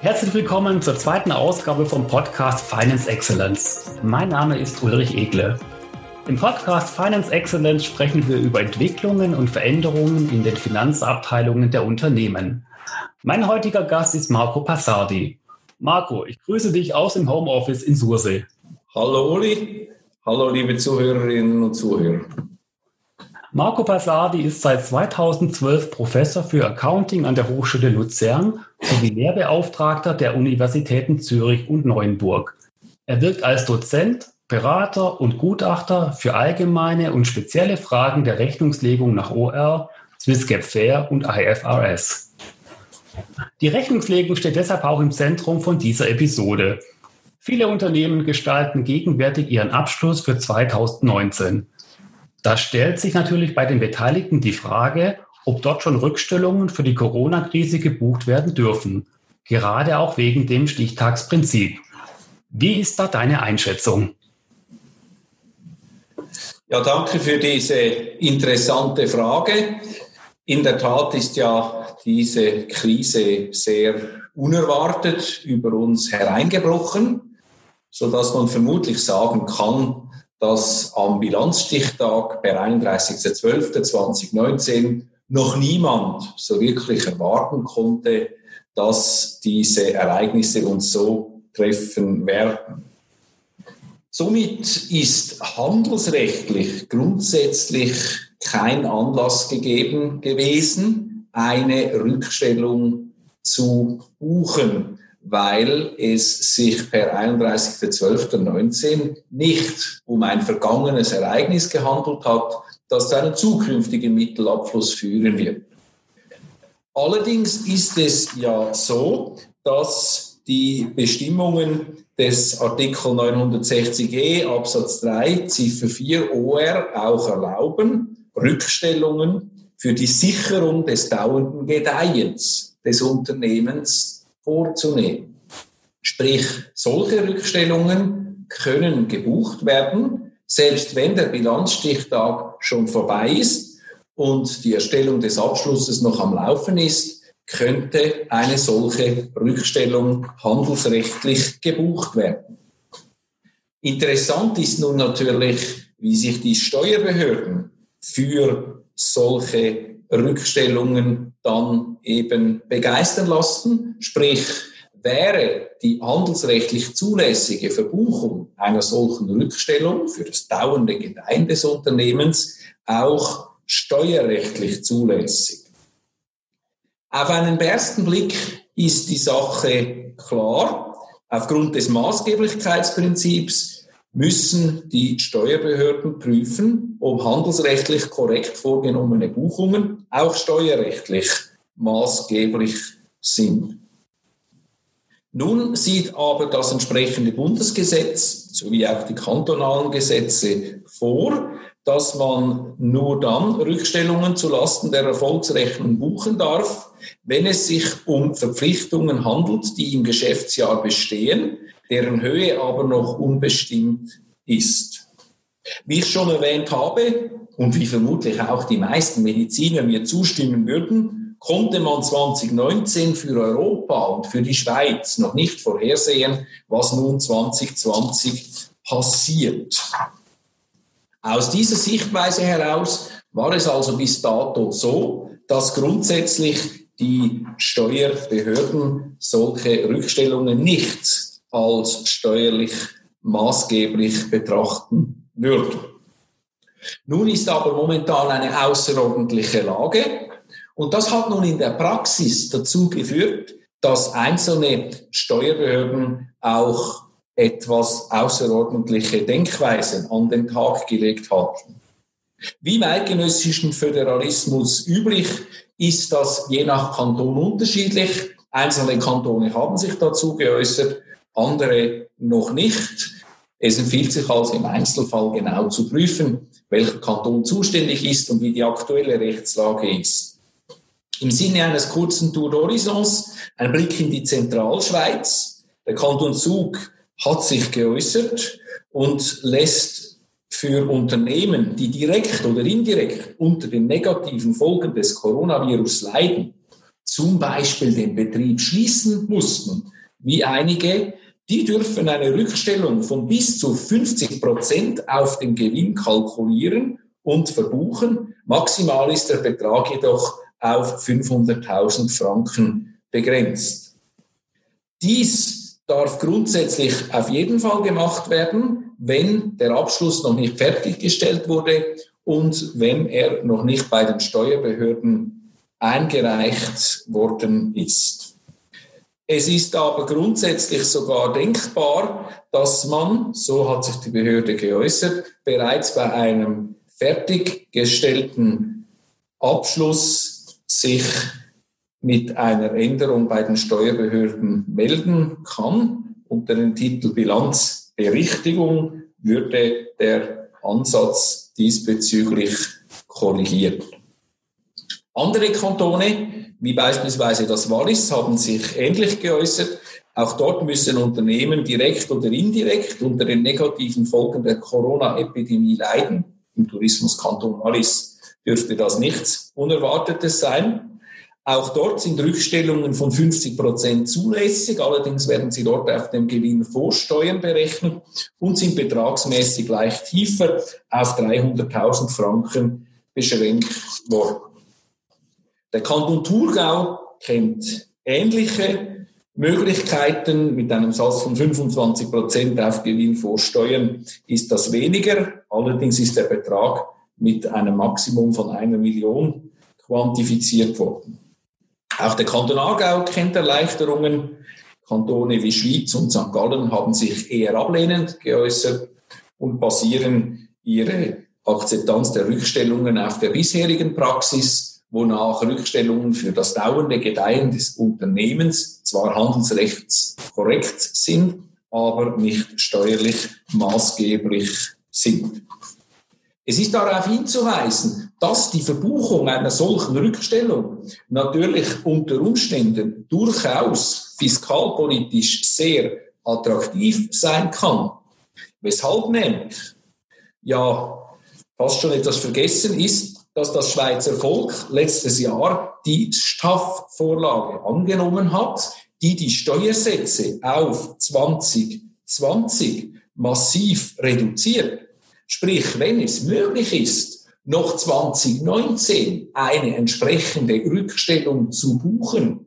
Herzlich willkommen zur zweiten Ausgabe vom Podcast Finance Excellence. Mein Name ist Ulrich Egle. Im Podcast Finance Excellence sprechen wir über Entwicklungen und Veränderungen in den Finanzabteilungen der Unternehmen. Mein heutiger Gast ist Marco Passardi. Marco, ich grüße dich aus dem Homeoffice in Sursee. Hallo Uli, hallo liebe Zuhörerinnen und Zuhörer. Marco Passardi ist seit 2012 Professor für Accounting an der Hochschule Luzern sowie Lehrbeauftragter der Universitäten Zürich und Neuenburg. Er wirkt als Dozent, Berater und Gutachter für allgemeine und spezielle Fragen der Rechnungslegung nach OR, Swissgap Fair und IFRS. Die Rechnungslegung steht deshalb auch im Zentrum von dieser Episode. Viele Unternehmen gestalten gegenwärtig ihren Abschluss für 2019. Da stellt sich natürlich bei den Beteiligten die Frage, ob dort schon Rückstellungen für die Corona-Krise gebucht werden dürfen, gerade auch wegen dem Stichtagsprinzip. Wie ist da deine Einschätzung? Ja, danke für diese interessante Frage. In der Tat ist ja diese Krise sehr unerwartet über uns hereingebrochen, so dass man vermutlich sagen kann, dass am Bilanzstichtag per 31.12.2019 noch niemand so wirklich erwarten konnte, dass diese Ereignisse uns so treffen werden. Somit ist handelsrechtlich grundsätzlich kein Anlass gegeben gewesen, eine Rückstellung zu buchen, weil es sich per 31.12.19 nicht um ein vergangenes Ereignis gehandelt hat, das zu einem zukünftigen Mittelabfluss führen wird. Allerdings ist es ja so, dass die Bestimmungen des Artikel 960e Absatz 3 Ziffer 4 OR auch erlauben, Rückstellungen für die Sicherung des dauernden Gedeihens des Unternehmens vorzunehmen. Sprich, solche Rückstellungen können gebucht werden, selbst wenn der Bilanzstichtag schon vorbei ist und die Erstellung des Abschlusses noch am Laufen ist, könnte eine solche Rückstellung handelsrechtlich gebucht werden. Interessant ist nun natürlich, wie sich die Steuerbehörden für solche Rückstellungen dann eben begeistern lassen. Sprich, wäre die handelsrechtlich zulässige Verbuchung einer solchen Rückstellung für das dauernde Gedeihen des Unternehmens auch steuerrechtlich zulässig. Auf einen ersten Blick ist die Sache klar. Aufgrund des Maßgeblichkeitsprinzips müssen die Steuerbehörden prüfen, ob handelsrechtlich korrekt vorgenommene Buchungen auch steuerrechtlich maßgeblich sind. Nun sieht aber das entsprechende Bundesgesetz sowie auch die kantonalen Gesetze vor, dass man nur dann Rückstellungen zulasten der Erfolgsrechnung buchen darf, wenn es sich um Verpflichtungen handelt, die im Geschäftsjahr bestehen, deren Höhe aber noch unbestimmt ist. Wie ich schon erwähnt habe und wie vermutlich auch die meisten Mediziner mir zustimmen würden, konnte man 2019 für Europa und für die Schweiz noch nicht vorhersehen, was nun 2020 passiert. Aus dieser Sichtweise heraus war es also bis dato so, dass grundsätzlich die Steuerbehörden solche Rückstellungen nicht als steuerlich maßgeblich betrachten würden. Nun ist aber momentan eine außerordentliche Lage und das hat nun in der Praxis dazu geführt, dass einzelne Steuerbehörden auch etwas außerordentliche Denkweisen an den Tag gelegt hat. Wie im eidgenössischen Föderalismus üblich ist das je nach Kanton unterschiedlich. Einzelne Kantone haben sich dazu geäußert, andere noch nicht. Es empfiehlt sich also im Einzelfall genau zu prüfen, welcher Kanton zuständig ist und wie die aktuelle Rechtslage ist. Im Sinne eines kurzen Tour d'Horizons ein Blick in die Zentralschweiz. Der Kanton Zug hat sich geäußert und lässt für Unternehmen, die direkt oder indirekt unter den negativen Folgen des Coronavirus leiden, zum Beispiel den Betrieb schließen mussten, wie einige, die dürfen eine Rückstellung von bis zu 50 Prozent auf den Gewinn kalkulieren und verbuchen. Maximal ist der Betrag jedoch auf 500.000 Franken begrenzt. Dies darf grundsätzlich auf jeden Fall gemacht werden, wenn der Abschluss noch nicht fertiggestellt wurde und wenn er noch nicht bei den Steuerbehörden eingereicht worden ist. Es ist aber grundsätzlich sogar denkbar, dass man, so hat sich die Behörde geäußert, bereits bei einem fertiggestellten Abschluss sich mit einer Änderung bei den Steuerbehörden melden kann. Unter dem Titel Bilanzberichtigung würde der Ansatz diesbezüglich korrigiert. Andere Kantone, wie beispielsweise das Wallis, haben sich ähnlich geäußert. Auch dort müssen Unternehmen direkt oder indirekt unter den negativen Folgen der Corona-Epidemie leiden. Im Tourismuskanton Wallis dürfte das nichts Unerwartetes sein. Auch dort sind Rückstellungen von 50 Prozent zulässig. Allerdings werden sie dort auf dem Gewinn vor Steuern berechnet und sind betragsmäßig leicht tiefer auf 300.000 Franken beschränkt worden. Der Kanton Thurgau kennt ähnliche Möglichkeiten. Mit einem Satz von 25 Prozent auf Gewinn vor Steuern ist das weniger. Allerdings ist der Betrag mit einem Maximum von einer Million quantifiziert worden. Auch der Kanton Aargau kennt Erleichterungen. Kantone wie Schweiz und St. Gallen haben sich eher ablehnend geäußert und basieren ihre Akzeptanz der Rückstellungen auf der bisherigen Praxis, wonach Rückstellungen für das dauernde Gedeihen des Unternehmens zwar handelsrechtskorrekt sind, aber nicht steuerlich maßgeblich sind. Es ist darauf hinzuweisen, dass die Verbuchung einer solchen Rückstellung natürlich unter Umständen durchaus fiskalpolitisch sehr attraktiv sein kann. Weshalb nämlich ja fast schon etwas vergessen ist, dass das Schweizer Volk letztes Jahr die Staff-Vorlage angenommen hat, die die Steuersätze auf 2020 massiv reduziert. Sprich, wenn es möglich ist, noch 2019 eine entsprechende Rückstellung zu buchen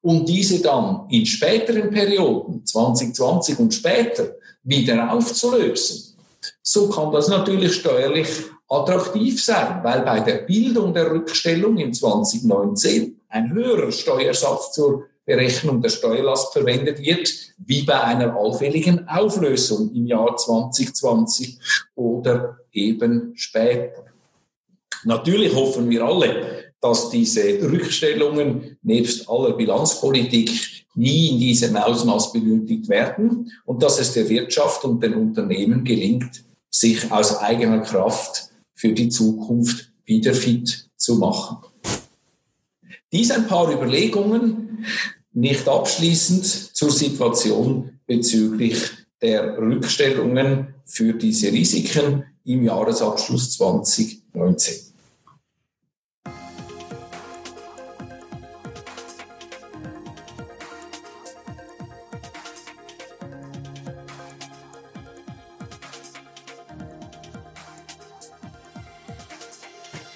und diese dann in späteren Perioden, 2020 und später, wieder aufzulösen, so kann das natürlich steuerlich attraktiv sein, weil bei der Bildung der Rückstellung in 2019 ein höherer Steuersatz zur Berechnung der Steuerlast verwendet wird, wie bei einer allfälligen Auflösung im Jahr 2020 oder eben später. Natürlich hoffen wir alle, dass diese Rückstellungen nebst aller Bilanzpolitik nie in diesem Ausmaß benötigt werden und dass es der Wirtschaft und den Unternehmen gelingt, sich aus eigener Kraft für die Zukunft wieder fit zu machen. Dies ein paar Überlegungen nicht abschließend zur Situation bezüglich der Rückstellungen für diese Risiken im Jahresabschluss 2019.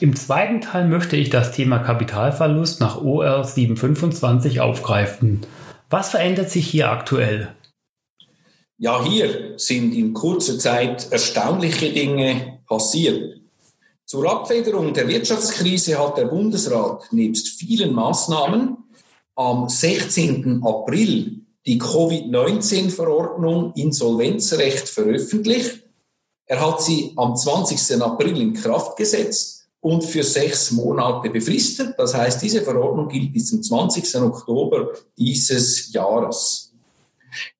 Im zweiten Teil möchte ich das Thema Kapitalverlust nach OR 725 aufgreifen. Was verändert sich hier aktuell? Ja, hier sind in kurzer Zeit erstaunliche Dinge passiert. Zur Abfederung der Wirtschaftskrise hat der Bundesrat nebst vielen Maßnahmen am 16. April die Covid-19-Verordnung Insolvenzrecht veröffentlicht. Er hat sie am 20. April in Kraft gesetzt und für sechs Monate befristet. Das heißt, diese Verordnung gilt bis zum 20. Oktober dieses Jahres.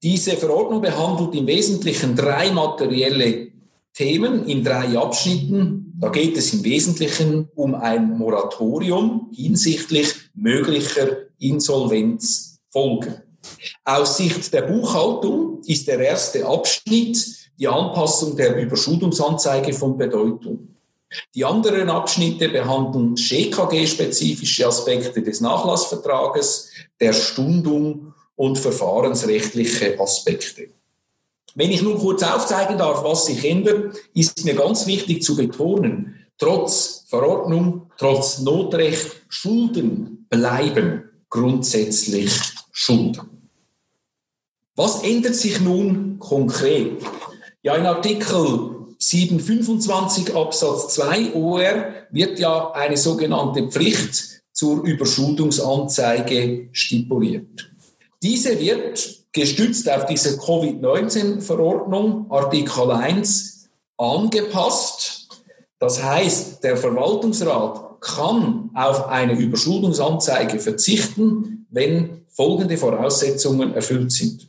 Diese Verordnung behandelt im Wesentlichen drei materielle Themen in drei Abschnitten. Da geht es im Wesentlichen um ein Moratorium hinsichtlich möglicher Insolvenzfolgen. Aus Sicht der Buchhaltung ist der erste Abschnitt die Anpassung der Überschuldungsanzeige von Bedeutung. Die anderen Abschnitte behandeln GKG-spezifische Aspekte des Nachlassvertrages, der Stundung und verfahrensrechtliche Aspekte. Wenn ich nun kurz aufzeigen darf, was sich ändert, ist mir ganz wichtig zu betonen, trotz Verordnung, trotz Notrecht, Schulden bleiben grundsätzlich Schulden. Was ändert sich nun konkret? Ja, in Artikel 725 Absatz 2 OR wird ja eine sogenannte Pflicht zur Überschuldungsanzeige stipuliert. Diese wird gestützt auf diese Covid-19-Verordnung Artikel 1 angepasst. Das heißt, der Verwaltungsrat kann auf eine Überschuldungsanzeige verzichten, wenn folgende Voraussetzungen erfüllt sind.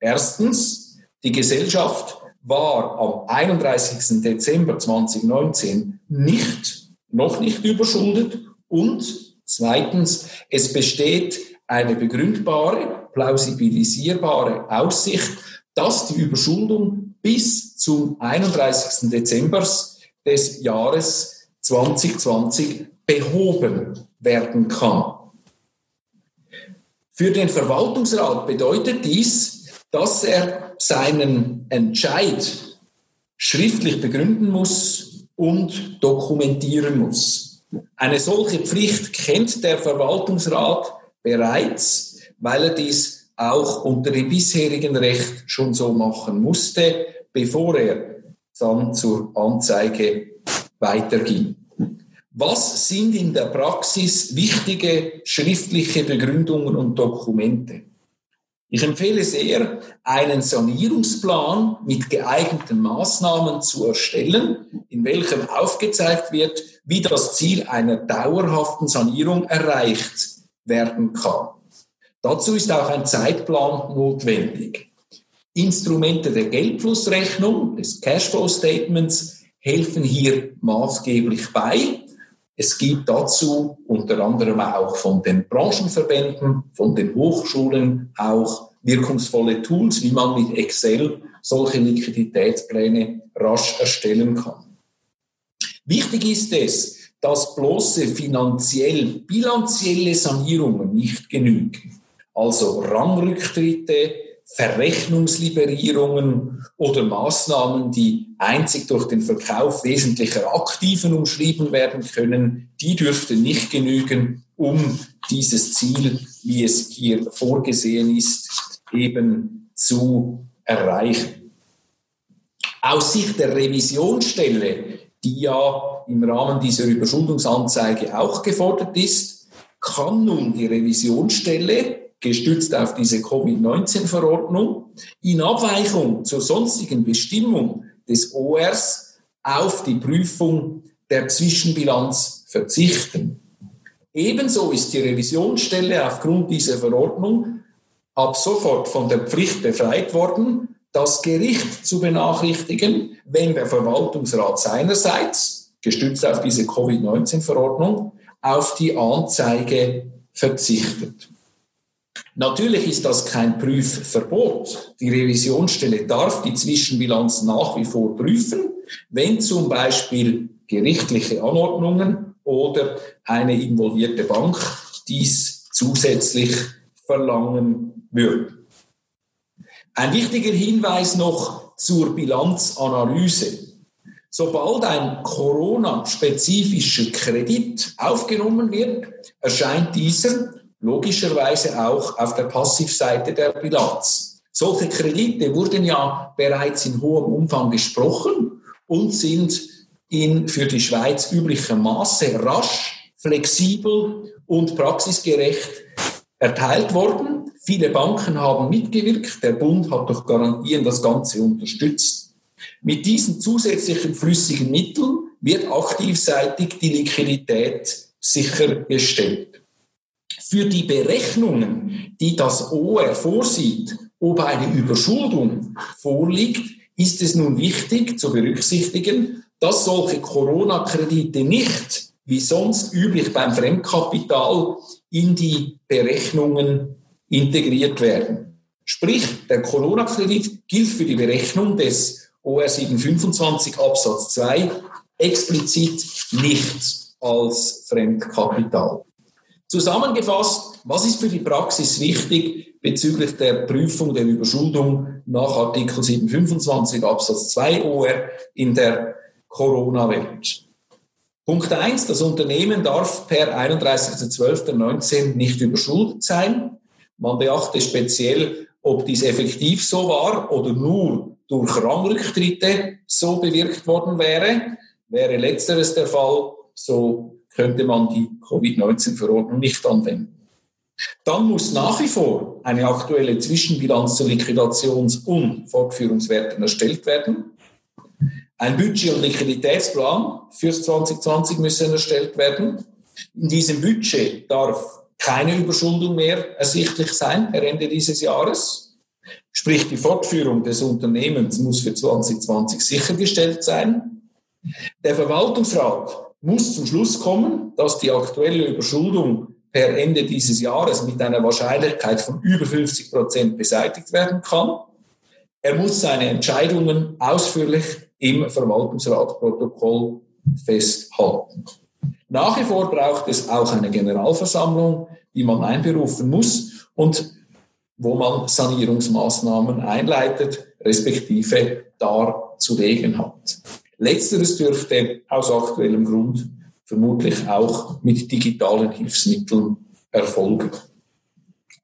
Erstens, die Gesellschaft war am 31. Dezember 2019 nicht, noch nicht überschuldet und zweitens, es besteht eine begründbare, plausibilisierbare Aussicht, dass die Überschuldung bis zum 31. Dezember des Jahres 2020 behoben werden kann. Für den Verwaltungsrat bedeutet dies, dass er seinen Entscheid schriftlich begründen muss und dokumentieren muss. Eine solche Pflicht kennt der Verwaltungsrat bereits, weil er dies auch unter dem bisherigen Recht schon so machen musste, bevor er dann zur Anzeige weiterging. Was sind in der Praxis wichtige schriftliche Begründungen und Dokumente? Ich empfehle sehr, einen Sanierungsplan mit geeigneten Maßnahmen zu erstellen, in welchem aufgezeigt wird, wie das Ziel einer dauerhaften Sanierung erreicht werden kann. Dazu ist auch ein Zeitplan notwendig. Instrumente der Geldflussrechnung, des Cashflow Statements, helfen hier maßgeblich bei. Es gibt dazu unter anderem auch von den Branchenverbänden, von den Hochschulen auch wirkungsvolle Tools, wie man mit Excel solche Liquiditätspläne rasch erstellen kann. Wichtig ist es, dass bloße finanziell bilanzielle Sanierungen nicht genügen. Also Rangrücktritte, Verrechnungsliberierungen oder Maßnahmen, die einzig durch den Verkauf wesentlicher Aktiven umschrieben werden können, die dürften nicht genügen, um dieses Ziel, wie es hier vorgesehen ist, eben zu erreichen. Aus Sicht der Revisionsstelle, die ja im Rahmen dieser Überschuldungsanzeige auch gefordert ist, kann nun die Revisionsstelle gestützt auf diese Covid-19-Verordnung, in Abweichung zur sonstigen Bestimmung des ORs auf die Prüfung der Zwischenbilanz verzichten. Ebenso ist die Revisionsstelle aufgrund dieser Verordnung ab sofort von der Pflicht befreit worden, das Gericht zu benachrichtigen, wenn der Verwaltungsrat seinerseits, gestützt auf diese Covid-19-Verordnung, auf die Anzeige verzichtet. Natürlich ist das kein Prüfverbot. Die Revisionsstelle darf die Zwischenbilanz nach wie vor prüfen, wenn zum Beispiel gerichtliche Anordnungen oder eine involvierte Bank dies zusätzlich verlangen würde. Ein wichtiger Hinweis noch zur Bilanzanalyse. Sobald ein Corona-spezifischer Kredit aufgenommen wird, erscheint dieser logischerweise auch auf der Passivseite der Bilanz. Solche Kredite wurden ja bereits in hohem Umfang gesprochen und sind in für die Schweiz üblichem Maße rasch, flexibel und praxisgerecht erteilt worden. Viele Banken haben mitgewirkt. Der Bund hat durch Garantien das Ganze unterstützt. Mit diesen zusätzlichen flüssigen Mitteln wird aktivseitig die Liquidität sichergestellt. Für die Berechnungen, die das OR vorsieht, ob eine Überschuldung vorliegt, ist es nun wichtig zu berücksichtigen, dass solche Corona-Kredite nicht, wie sonst üblich beim Fremdkapital, in die Berechnungen integriert werden. Sprich, der Corona-Kredit gilt für die Berechnung des OR 725 Absatz 2 explizit nichts als Fremdkapital. Zusammengefasst, was ist für die Praxis wichtig bezüglich der Prüfung der Überschuldung nach Artikel 725 Absatz 2 OR in der Corona-Welt? Punkt 1, das Unternehmen darf per 31.12.19 nicht überschuldet sein. Man beachte speziell, ob dies effektiv so war oder nur durch Rangrücktritte so bewirkt worden wäre. Wäre letzteres der Fall, so könnte man die Covid-19-Verordnung nicht anwenden. Dann muss nach wie vor eine aktuelle Zwischenbilanz zu Liquidations- und Fortführungswerten erstellt werden. Ein Budget- und Liquiditätsplan fürs 2020 müssen erstellt werden. In diesem Budget darf keine Überschuldung mehr ersichtlich sein per Ende dieses Jahres. Sprich, die Fortführung des Unternehmens muss für 2020 sichergestellt sein. Der Verwaltungsrat muss zum Schluss kommen, dass die aktuelle Überschuldung per Ende dieses Jahres mit einer Wahrscheinlichkeit von über 50 Prozent beseitigt werden kann. Er muss seine Entscheidungen ausführlich im Verwaltungsratprotokoll festhalten. Nach wie vor braucht es auch eine Generalversammlung, die man einberufen muss und wo man Sanierungsmaßnahmen einleitet, respektive darzulegen hat. Letzteres dürfte aus aktuellem Grund vermutlich auch mit digitalen Hilfsmitteln erfolgen.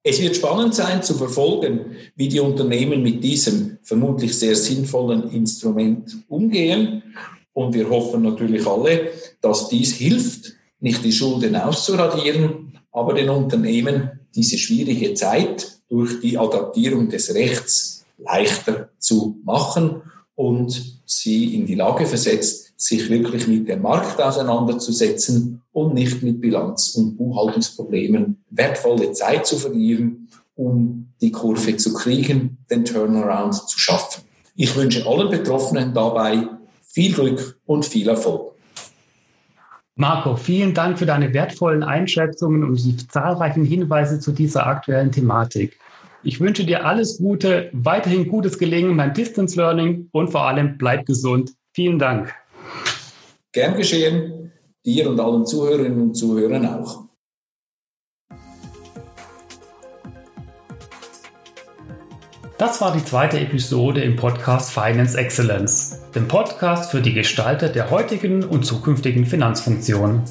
Es wird spannend sein zu verfolgen, wie die Unternehmen mit diesem vermutlich sehr sinnvollen Instrument umgehen. Und wir hoffen natürlich alle, dass dies hilft, nicht die Schulden auszuradieren, aber den Unternehmen diese schwierige Zeit durch die Adaptierung des Rechts leichter zu machen und sie in die Lage versetzt, sich wirklich mit dem Markt auseinanderzusetzen und nicht mit Bilanz- und Buchhaltungsproblemen wertvolle Zeit zu verlieren, um die Kurve zu kriegen, den Turnaround zu schaffen. Ich wünsche allen Betroffenen dabei viel Glück und viel Erfolg. Marco, vielen Dank für deine wertvollen Einschätzungen und die zahlreichen Hinweise zu dieser aktuellen Thematik. Ich wünsche dir alles Gute, weiterhin gutes Gelingen beim Distance Learning und vor allem bleib gesund. Vielen Dank. Gern geschehen, dir und allen Zuhörerinnen und Zuhörern auch. Das war die zweite Episode im Podcast Finance Excellence, dem Podcast für die Gestalter der heutigen und zukünftigen Finanzfunktionen.